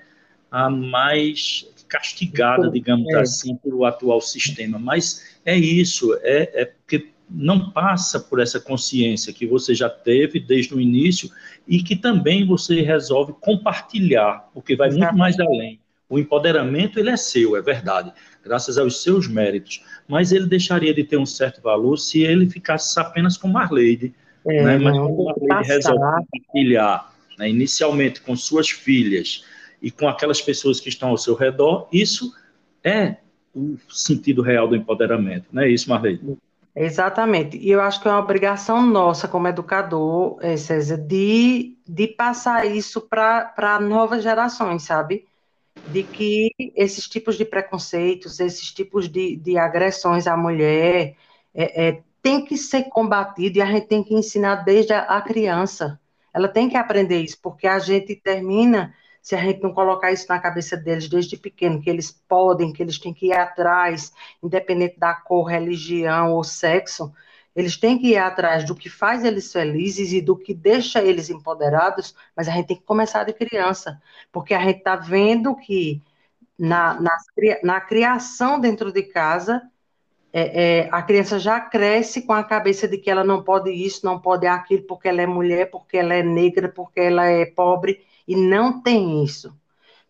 a mais castigada, digamos é. assim, pelo atual sistema. Mas é isso, é, é porque não passa por essa consciência que você já teve desde o início e que também você resolve compartilhar, porque vai muito mais além. O empoderamento ele é seu, é verdade, graças aos seus méritos, mas ele deixaria de ter um certo valor se ele ficasse apenas com Marleide, é, né? mas como Marleide resolve compartilhar, né? inicialmente com suas filhas, e com aquelas pessoas que estão ao seu redor, isso é o sentido real do empoderamento, não é isso, Marlene? Exatamente, e eu acho que é uma obrigação nossa como educador, é, César, de, de passar isso para novas gerações, sabe? De que esses tipos de preconceitos, esses tipos de, de agressões à mulher, é, é, tem que ser combatido e a gente tem que ensinar desde a, a criança. Ela tem que aprender isso, porque a gente termina se a gente não colocar isso na cabeça deles desde pequeno, que eles podem, que eles têm que ir atrás, independente da cor, religião ou sexo, eles têm que ir atrás do que faz eles felizes e do que deixa eles empoderados, mas a gente tem que começar de criança, porque a gente está vendo que na, na, na, criação dentro de casa, é, é, a criança já cresce com a cabeça de que ela não pode isso, não pode aquilo, porque ela é mulher, porque ela é negra, porque ela é pobre, e não tem isso.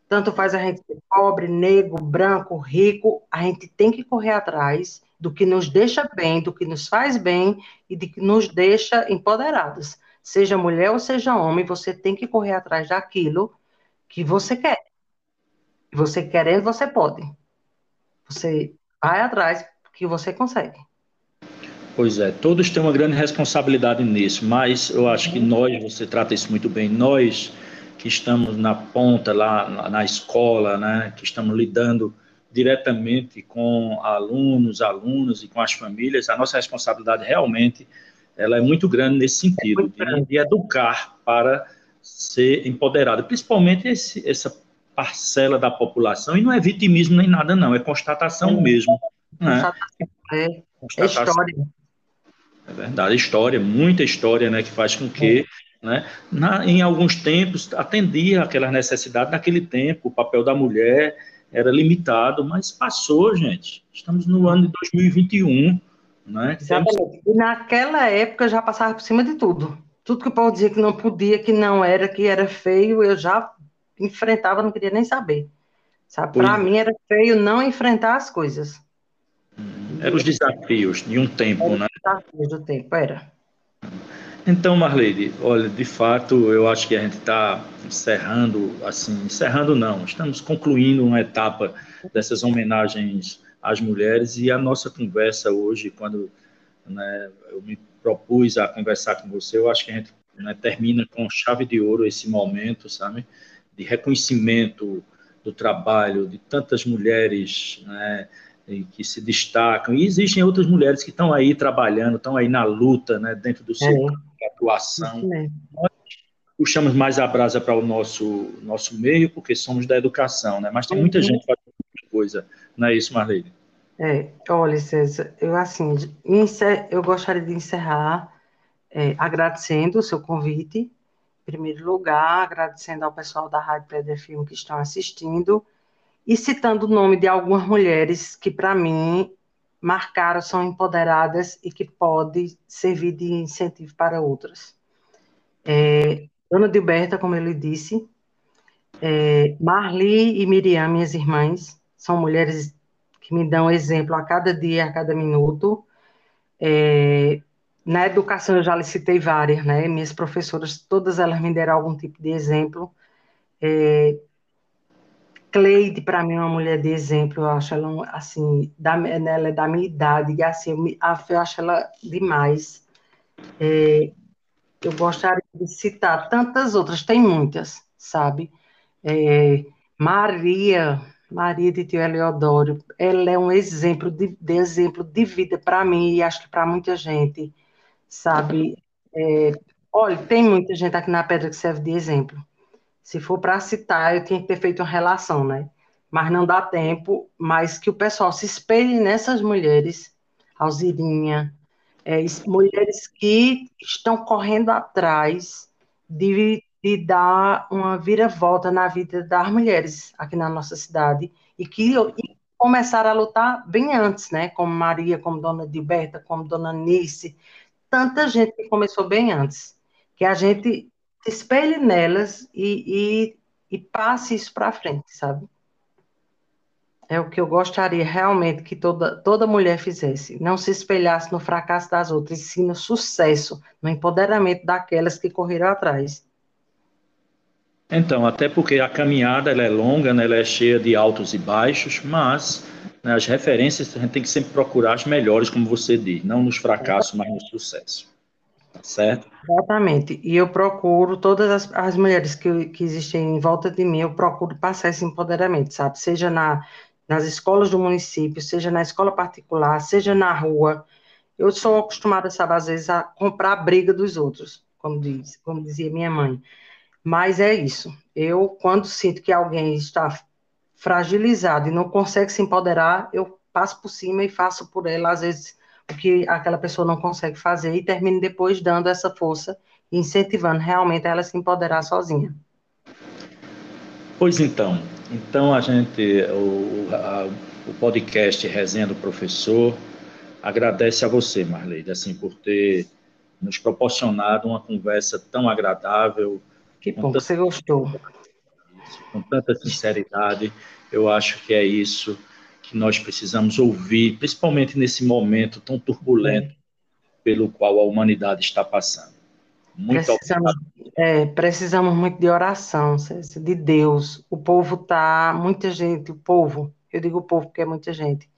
Tanto faz a gente ser pobre, negro, branco, rico, a gente tem que correr atrás do que nos deixa bem, do que nos faz bem e de que nos deixa empoderados. Seja mulher ou seja homem, você tem que correr atrás daquilo que você quer. Você querendo, você pode. Você vai atrás que você consegue. Pois é, todos têm uma grande responsabilidade nisso, mas eu acho que nós, você trata isso muito bem, nós que estamos na ponta lá na escola, né, que estamos lidando diretamente com alunos, alunos e com as famílias, a nossa responsabilidade realmente ela é muito grande nesse sentido, é de, de, educar para ser empoderado, principalmente esse, essa parcela da população, e não é vitimismo nem nada não, é constatação é. mesmo. Né? É, é história. É verdade, história, muita história, né, que faz com que né? Na, em alguns tempos, atendia aquelas necessidades naquele tempo, o papel da mulher era limitado, mas passou, gente. Estamos no ano de 2021. Né? Exatamente. E naquela época já passava por cima de tudo. Tudo que o povo dizia que não podia, que não era, que era feio, eu já enfrentava, não queria nem saber. Sabe? Para mim era feio não enfrentar as coisas. Eram os desafios de um tempo, era né? Os desafios do tempo, era. Então, Marleide, olha, de fato, eu acho que a gente está encerrando, assim, encerrando não, estamos concluindo uma etapa dessas homenagens às mulheres e a nossa conversa hoje, quando né, eu me propus a conversar com você, eu acho que a gente né, termina com chave de ouro esse momento, sabe, de reconhecimento do trabalho de tantas mulheres, né, que se destacam. E existem outras mulheres que estão aí trabalhando, estão aí na luta, né, dentro do seu é. Atuação. Nós puxamos mais a brasa para o nosso, nosso meio, porque somos da educação, né? mas tem muita uhum. gente fazendo muita coisa, não é isso, Marlene? É, olha, César, eu assim, eu gostaria de encerrar é, agradecendo o seu convite, em primeiro lugar, agradecendo ao pessoal da Rádio Pedra Filme que estão assistindo, e citando o nome de algumas mulheres que, para mim, marcaram, são empoderadas e que podem servir de incentivo para outras. É, Dona Dilberta, como ele disse, é, Marli e Miriam, minhas irmãs, são mulheres que me dão exemplo a cada dia, a cada minuto. É, na educação eu já lhe citei várias, né? Minhas professoras, todas elas me deram algum tipo de exemplo. É, Cleide, para mim, é uma mulher de exemplo, eu acho ela, assim, da, ela é da minha idade, e assim, eu, eu acho ela demais. É, eu gostaria de citar tantas outras, tem muitas, sabe? É, Maria, Maria de Tio Eleodoro, ela é um exemplo de, de exemplo de vida para mim e acho que para muita gente, sabe? É, olha, tem muita gente aqui na Pedra que serve de exemplo. Se for para citar, eu tinha que ter feito uma relação, né? Mas não dá tempo, mas que o pessoal se espelhe nessas mulheres, Alzirinha, é, mulheres que estão correndo atrás de, de dar uma viravolta na vida das mulheres aqui na nossa cidade e que e começaram a lutar bem antes, né? Como Maria, como Dona Dilberta, como Dona Nice, tanta gente que começou bem antes, que a gente se espelhe nelas e, e, e passe isso para frente, sabe? É o que eu gostaria realmente que toda, toda mulher fizesse. Não se espelhasse no fracasso das outras, e sim no sucesso, no empoderamento daquelas que correram atrás. Então, até porque a caminhada ela é longa, né, ela é cheia de altos e baixos, mas né, as referências a gente tem que sempre procurar as melhores, como você diz, não nos fracassos, mas no sucesso. Certo? Exatamente. E eu procuro, todas as, as mulheres que, que existem em volta de mim, eu procuro passar esse empoderamento, sabe? Seja na, nas escolas do município, seja na escola particular, seja na rua. Eu sou acostumada, sabe, às vezes, a comprar a briga dos outros, como, diz, como dizia minha mãe. Mas é isso. Eu, quando sinto que alguém está fragilizado e não consegue se empoderar, eu passo por cima e faço por ela, às vezes que aquela pessoa não consegue fazer e termine depois dando essa força e incentivando realmente ela a se empoderar sozinha. Pois então, então a gente, o, a, o podcast Resenha do Professor agradece a você, Marleide, assim, por ter nos proporcionado uma conversa tão agradável. Que bom, você gostou. Com tanta sinceridade, eu acho que é isso que nós precisamos ouvir, principalmente nesse momento tão turbulento pelo qual a humanidade está passando. Muito precisamos, é, precisamos muito de oração, de Deus. O povo está, muita gente, o povo, eu digo o povo porque é muita gente,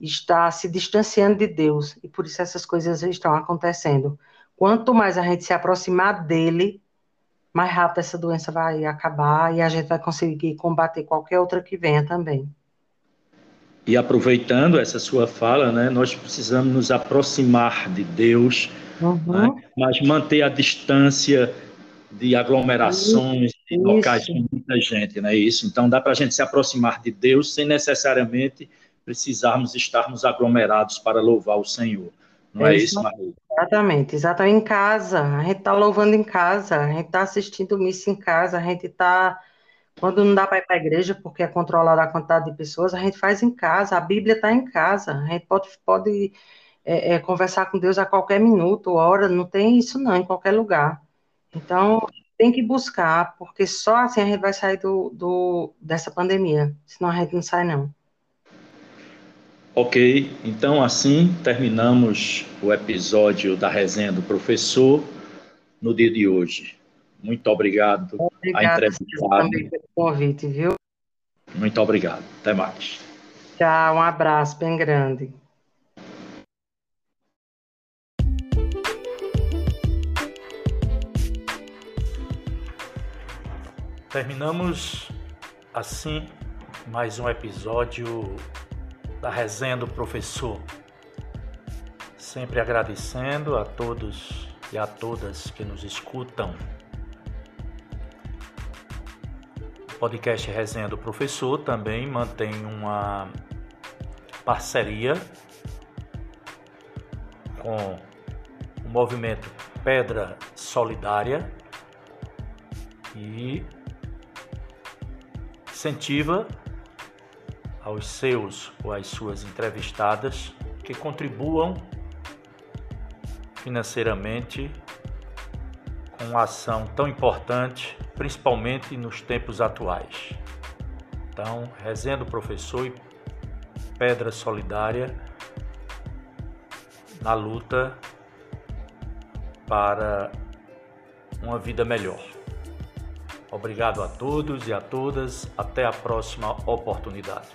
está se distanciando de Deus e por isso essas coisas estão acontecendo. Quanto mais a gente se aproximar dele, mais rápido essa doença vai acabar e a gente vai conseguir combater qualquer outra que venha também. E aproveitando essa sua fala, né, nós precisamos nos aproximar de Deus, uhum. né, mas manter a distância de aglomerações, de locais com muita gente, não é isso? Então dá para a gente se aproximar de Deus sem necessariamente precisarmos estarmos aglomerados para louvar o Senhor. Não é, é isso, Maria? Exatamente, exatamente. Em casa, a gente está louvando em casa, a gente está assistindo missa em casa, a gente está quando não dá para ir para a igreja porque é controlada a quantidade de pessoas, a gente faz em casa, a Bíblia está em casa, a gente pode, pode é, é, conversar com Deus a qualquer minuto, hora, não tem isso não, em qualquer lugar. Então, tem que buscar, porque só assim a gente vai sair do, do, dessa pandemia, senão a gente não sai não. Ok, então assim terminamos o episódio da resenha do professor no dia de hoje. Muito obrigado Obrigada também pelo convite, viu? Muito obrigado. Até mais. Tchau, um abraço bem grande. Terminamos assim mais um episódio da resenha do professor. Sempre agradecendo a todos e a todas que nos escutam. Podcast Resenha do Professor também mantém uma parceria com o movimento Pedra Solidária e incentiva aos seus ou às suas entrevistadas que contribuam financeiramente uma ação tão importante, principalmente nos tempos atuais. Então, resenha do professor e pedra solidária na luta para uma vida melhor. Obrigado a todos e a todas. Até a próxima oportunidade.